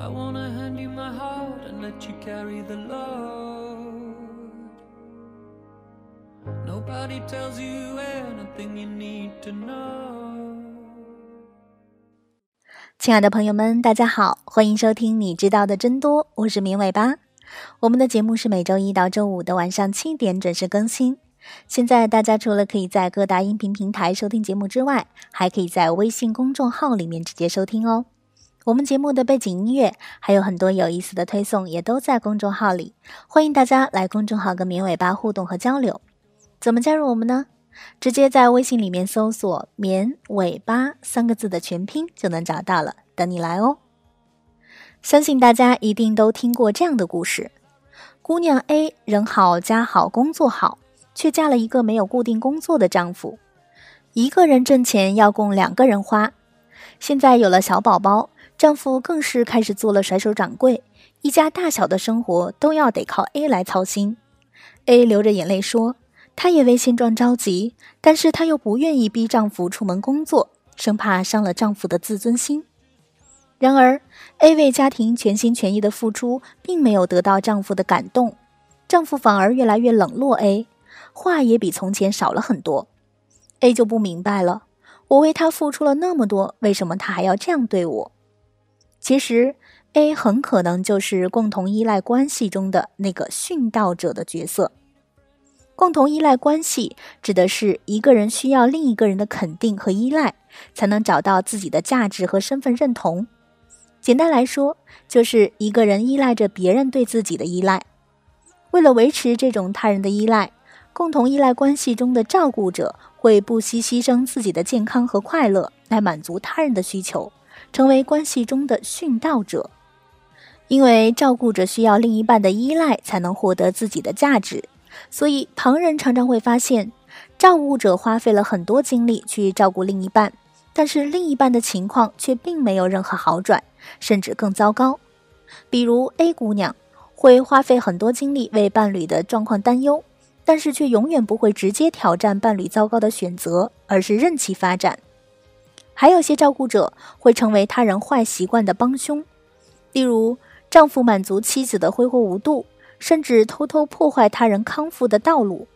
I wanna hand you my heart and let you carry the load. Nobody tells you anything you need to know. 亲爱的朋友们，大家好，欢迎收听你知道的真多，我是明尾巴。我们的节目是每周一到周五的晚上七点准时更新。现在大家除了可以在各大音频平台收听节目之外，还可以在微信公众号里面直接收听哦。我们节目的背景音乐还有很多有意思的推送，也都在公众号里，欢迎大家来公众号跟绵尾巴互动和交流。怎么加入我们呢？直接在微信里面搜索“绵尾巴”三个字的全拼就能找到了，等你来哦。相信大家一定都听过这样的故事：姑娘 A 人好家好工作好，却嫁了一个没有固定工作的丈夫，一个人挣钱要供两个人花。现在有了小宝宝。丈夫更是开始做了甩手掌柜，一家大小的生活都要得靠 A 来操心。A 流着眼泪说：“她也为现状着急，但是她又不愿意逼丈夫出门工作，生怕伤了丈夫的自尊心。然而，A 为家庭全心全意的付出，并没有得到丈夫的感动，丈夫反而越来越冷落 A，话也比从前少了很多。A 就不明白了，我为他付出了那么多，为什么他还要这样对我？”其实，A 很可能就是共同依赖关系中的那个殉道者的角色。共同依赖关系指的是一个人需要另一个人的肯定和依赖，才能找到自己的价值和身份认同。简单来说，就是一个人依赖着别人对自己的依赖。为了维持这种他人的依赖，共同依赖关系中的照顾者会不惜牺牲自己的健康和快乐，来满足他人的需求。成为关系中的殉道者，因为照顾者需要另一半的依赖才能获得自己的价值，所以旁人常常会发现，照顾者花费了很多精力去照顾另一半，但是另一半的情况却并没有任何好转，甚至更糟糕。比如 A 姑娘会花费很多精力为伴侣的状况担忧，但是却永远不会直接挑战伴侣糟糕的选择，而是任其发展。还有些照顾者会成为他人坏习惯的帮凶，例如丈夫满足妻子的挥霍无度，甚至偷偷破坏他人康复的道路；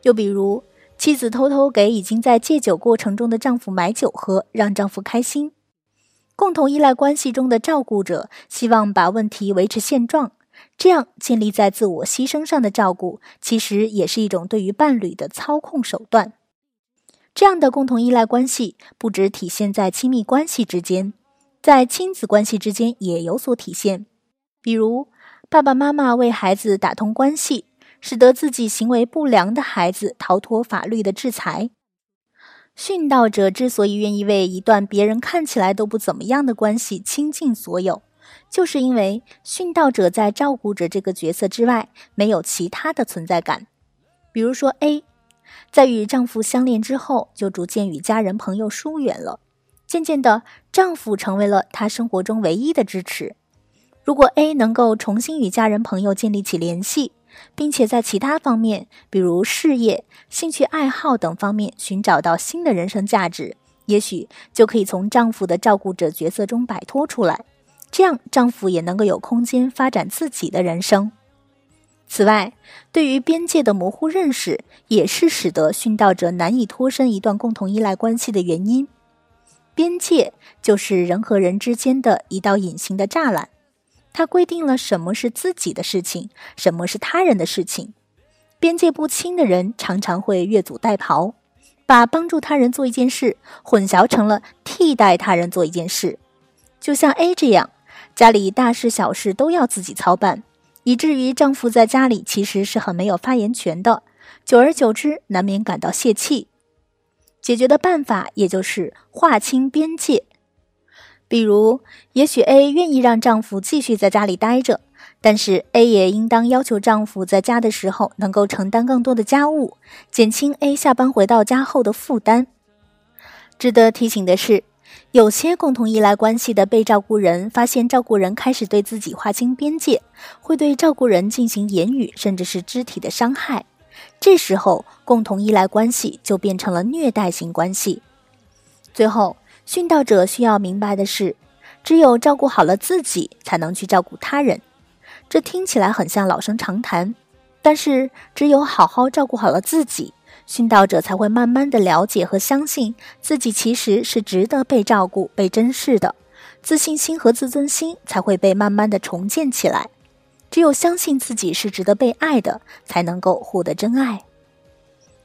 又比如妻子偷偷给已经在戒酒过程中的丈夫买酒喝，让丈夫开心。共同依赖关系中的照顾者希望把问题维持现状，这样建立在自我牺牲上的照顾，其实也是一种对于伴侣的操控手段。这样的共同依赖关系不只体现在亲密关系之间，在亲子关系之间也有所体现。比如，爸爸妈妈为孩子打通关系，使得自己行为不良的孩子逃脱法律的制裁。殉道者之所以愿意为一段别人看起来都不怎么样的关系倾尽所有，就是因为殉道者在照顾者这个角色之外没有其他的存在感。比如说 A。在与丈夫相恋之后，就逐渐与家人朋友疏远了。渐渐的，丈夫成为了她生活中唯一的支持。如果 A 能够重新与家人朋友建立起联系，并且在其他方面，比如事业、兴趣爱好等方面寻找到新的人生价值，也许就可以从丈夫的照顾者角色中摆脱出来。这样，丈夫也能够有空间发展自己的人生。此外，对于边界的模糊认识，也是使得殉道者难以脱身一段共同依赖关系的原因。边界就是人和人之间的一道隐形的栅栏，它规定了什么是自己的事情，什么是他人的事情。边界不清的人，常常会越俎代庖，把帮助他人做一件事混淆成了替代他人做一件事。就像 A 这样，家里大事小事都要自己操办。以至于丈夫在家里其实是很没有发言权的，久而久之难免感到泄气。解决的办法也就是划清边界。比如，也许 A 愿意让丈夫继续在家里待着，但是 A 也应当要求丈夫在家的时候能够承担更多的家务，减轻 A 下班回到家后的负担。值得提醒的是。有些共同依赖关系的被照顾人发现，照顾人开始对自己划清边界，会对照顾人进行言语甚至是肢体的伤害。这时候，共同依赖关系就变成了虐待型关系。最后，殉道者需要明白的是，只有照顾好了自己，才能去照顾他人。这听起来很像老生常谈，但是只有好好照顾好了自己，殉道者才会慢慢的了解和相信自己其实是值得被照顾、被珍视的，自信心和自尊心才会被慢慢的重建起来。只有相信自己是值得被爱的，才能够获得真爱。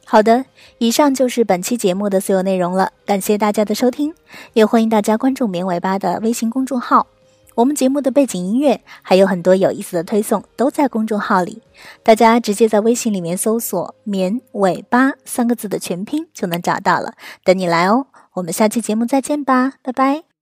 好的，以上就是本期节目的所有内容了，感谢大家的收听，也欢迎大家关注“棉尾巴”的微信公众号。我们节目的背景音乐还有很多有意思的推送，都在公众号里，大家直接在微信里面搜索“棉尾巴”三个字的全拼就能找到了，等你来哦。我们下期节目再见吧，拜拜。